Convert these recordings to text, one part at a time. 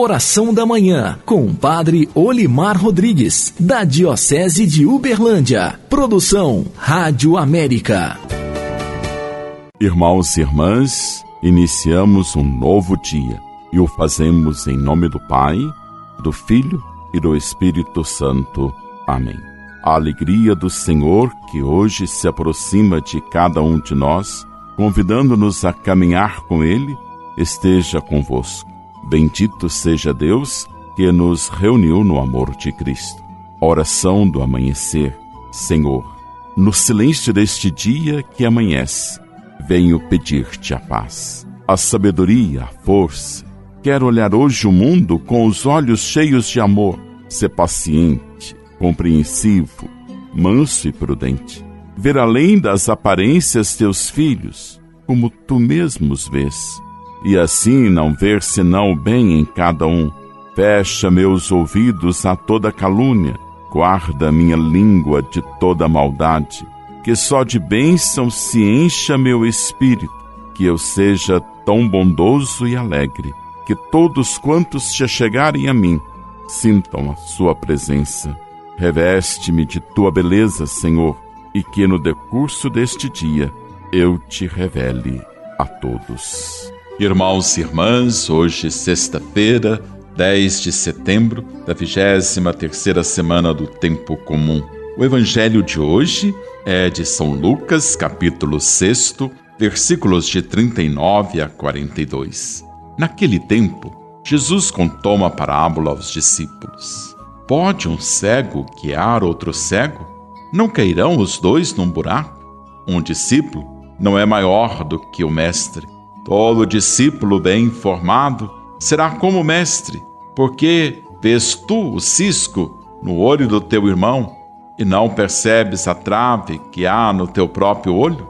Oração da Manhã, com o Padre Olimar Rodrigues, da Diocese de Uberlândia. Produção Rádio América. Irmãos e irmãs, iniciamos um novo dia e o fazemos em nome do Pai, do Filho e do Espírito Santo. Amém. A alegria do Senhor que hoje se aproxima de cada um de nós, convidando-nos a caminhar com Ele, esteja convosco. Bendito seja Deus que nos reuniu no amor de Cristo. Oração do amanhecer. Senhor, no silêncio deste dia que amanhece, venho pedir-te a paz, a sabedoria, a força. Quero olhar hoje o mundo com os olhos cheios de amor, ser paciente, compreensivo, manso e prudente. Ver além das aparências teus filhos, como tu mesmo os vês e assim não ver senão o bem em cada um. Fecha meus ouvidos a toda calúnia, guarda minha língua de toda maldade, que só de bênção se encha meu espírito, que eu seja tão bondoso e alegre, que todos quantos se chegarem a mim sintam a sua presença. Reveste-me de tua beleza, Senhor, e que no decurso deste dia eu te revele a todos. Irmãos e irmãs, hoje sexta-feira, 10 de setembro da 23ª semana do tempo comum. O evangelho de hoje é de São Lucas, capítulo 6, versículos de 39 a 42. Naquele tempo, Jesus contou uma parábola aos discípulos. Pode um cego guiar outro cego? Não cairão os dois num buraco? Um discípulo não é maior do que o mestre Todo discípulo bem formado será como mestre, porque vês tu o cisco no olho do teu irmão e não percebes a trave que há no teu próprio olho?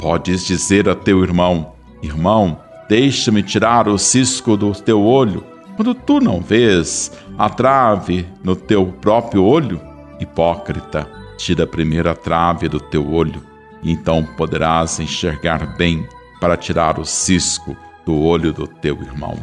Podes dizer a teu irmão: Irmão, deixa-me tirar o cisco do teu olho, quando tu não vês a trave no teu próprio olho? Hipócrita, tira primeiro a trave do teu olho, e então poderás enxergar bem para tirar o cisco do olho do teu irmão.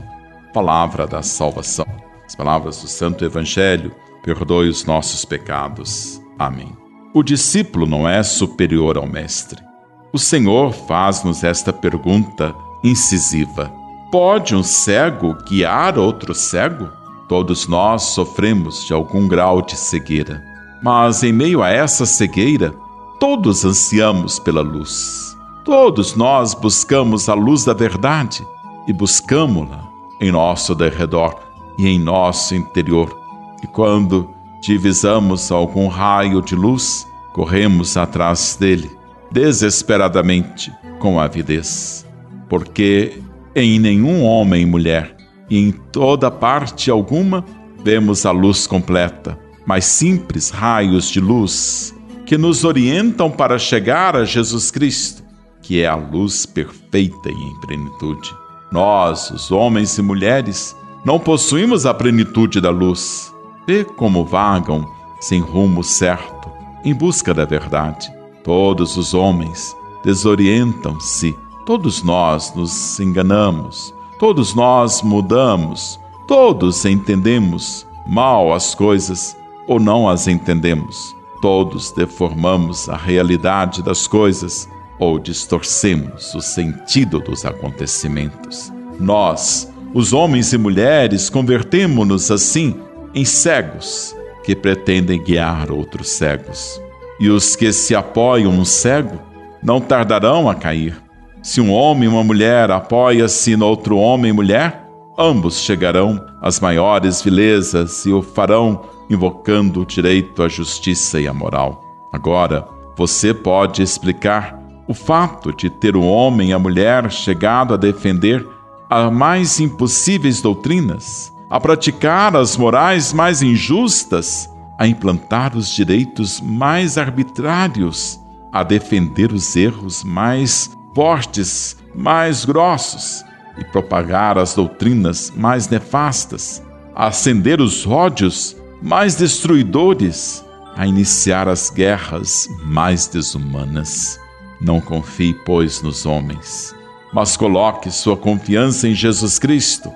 Palavra da salvação. As palavras do Santo Evangelho, perdoe os nossos pecados. Amém. O discípulo não é superior ao mestre. O Senhor faz-nos esta pergunta incisiva: Pode um cego guiar outro cego? Todos nós sofremos de algum grau de cegueira, mas em meio a essa cegueira, todos ansiamos pela luz. Todos nós buscamos a luz da verdade e buscamos-la em nosso derredor e em nosso interior. E quando divisamos algum raio de luz, corremos atrás dele, desesperadamente, com avidez. Porque em nenhum homem e mulher, e em toda parte alguma, vemos a luz completa, mas simples raios de luz que nos orientam para chegar a Jesus Cristo que é a luz perfeita e em plenitude. Nós, os homens e mulheres, não possuímos a plenitude da luz. Vê como vagam sem rumo certo, em busca da verdade. Todos os homens desorientam-se, todos nós nos enganamos, todos nós mudamos, todos entendemos mal as coisas ou não as entendemos. Todos deformamos a realidade das coisas ou distorcemos o sentido dos acontecimentos. Nós, os homens e mulheres, convertemo-nos assim em cegos que pretendem guiar outros cegos. E os que se apoiam no cego não tardarão a cair. Se um homem e uma mulher apoia-se no outro homem e mulher, ambos chegarão às maiores vilezas e o farão invocando o direito, a justiça e a moral. Agora, você pode explicar o fato de ter o homem e a mulher chegado a defender as mais impossíveis doutrinas, a praticar as morais mais injustas, a implantar os direitos mais arbitrários, a defender os erros mais fortes, mais grossos e propagar as doutrinas mais nefastas, a acender os ódios mais destruidores, a iniciar as guerras mais desumanas. Não confie, pois, nos homens, mas coloque sua confiança em Jesus Cristo,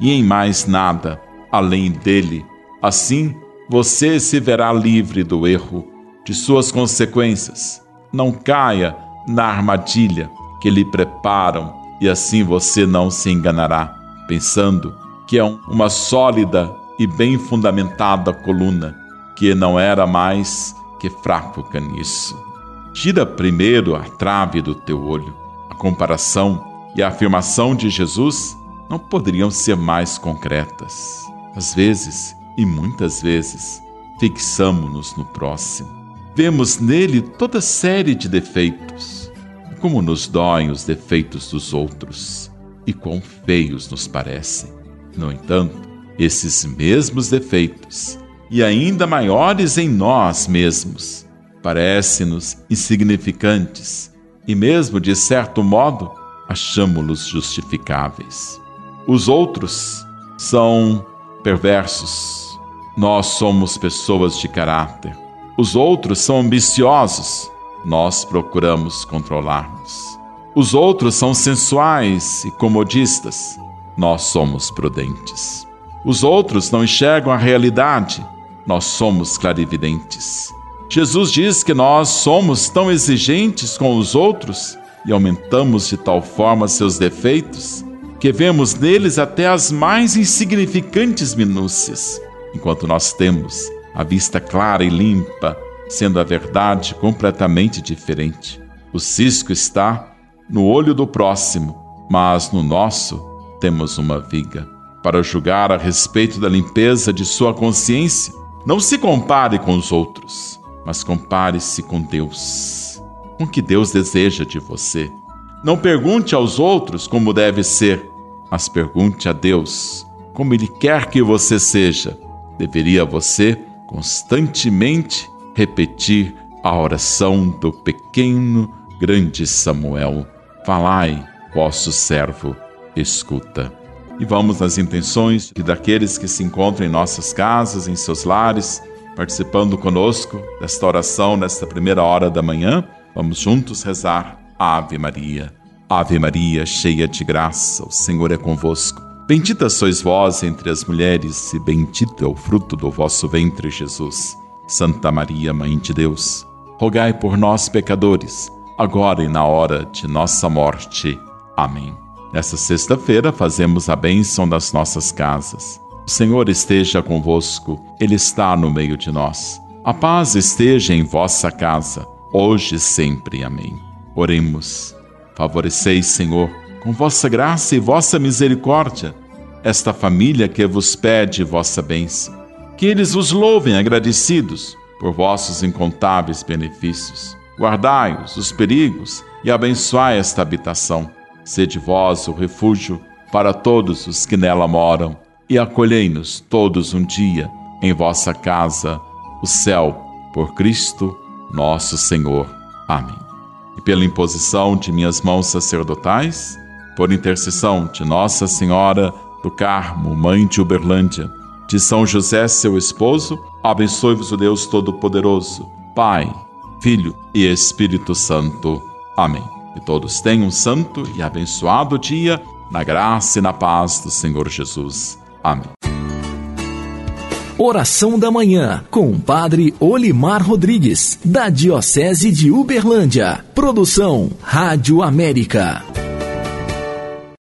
e em mais nada além dele. Assim, você se verá livre do erro, de suas consequências. Não caia na armadilha que lhe preparam e assim você não se enganará, pensando que é uma sólida e bem fundamentada coluna, que não era mais que fraco caniço. Tira primeiro a trave do teu olho. A comparação e a afirmação de Jesus não poderiam ser mais concretas. Às vezes, e muitas vezes, fixamo-nos no próximo. Vemos nele toda série de defeitos. Como nos doem os defeitos dos outros e quão feios nos parecem. No entanto, esses mesmos defeitos, e ainda maiores em nós mesmos, parecem-nos insignificantes e, mesmo de certo modo, achamos-los justificáveis. Os outros são perversos. Nós somos pessoas de caráter. Os outros são ambiciosos. Nós procuramos controlar-nos. Os outros são sensuais e comodistas. Nós somos prudentes. Os outros não enxergam a realidade. Nós somos clarividentes. Jesus diz que nós somos tão exigentes com os outros e aumentamos de tal forma seus defeitos que vemos neles até as mais insignificantes minúcias, enquanto nós temos a vista clara e limpa, sendo a verdade completamente diferente. O cisco está no olho do próximo, mas no nosso temos uma viga. Para julgar a respeito da limpeza de sua consciência, não se compare com os outros mas compare-se com Deus, com o que Deus deseja de você. Não pergunte aos outros como deve ser, mas pergunte a Deus como Ele quer que você seja. Deveria você constantemente repetir a oração do pequeno, grande Samuel: Falai, vosso servo, escuta. E vamos nas intenções daqueles que se encontram em nossas casas, em seus lares participando conosco desta oração nesta primeira hora da manhã. Vamos juntos rezar Ave Maria. Ave Maria, cheia de graça, o Senhor é convosco. Bendita sois vós entre as mulheres, e bendito é o fruto do vosso ventre, Jesus. Santa Maria, Mãe de Deus, rogai por nós, pecadores, agora e na hora de nossa morte. Amém. Nesta sexta-feira, fazemos a bênção das nossas casas. O Senhor esteja convosco, Ele está no meio de nós. A paz esteja em vossa casa, hoje e sempre. Amém. Oremos. Favoreceis, Senhor, com vossa graça e vossa misericórdia, esta família que vos pede vossa bênção. Que eles vos louvem agradecidos por vossos incontáveis benefícios. Guardai-os dos perigos e abençoai esta habitação. Sede vós o refúgio para todos os que nela moram e acolhei-nos todos um dia em vossa casa, o céu, por Cristo nosso Senhor. Amém. E pela imposição de minhas mãos sacerdotais, por intercessão de Nossa Senhora do Carmo, Mãe de Uberlândia, de São José, seu esposo, abençoe-vos o Deus Todo-Poderoso, Pai, Filho e Espírito Santo. Amém. Que todos tenham um santo e abençoado dia, na graça e na paz do Senhor Jesus. Amém. Oração da Manhã, com o Padre Olimar Rodrigues, da Diocese de Uberlândia. Produção Rádio América.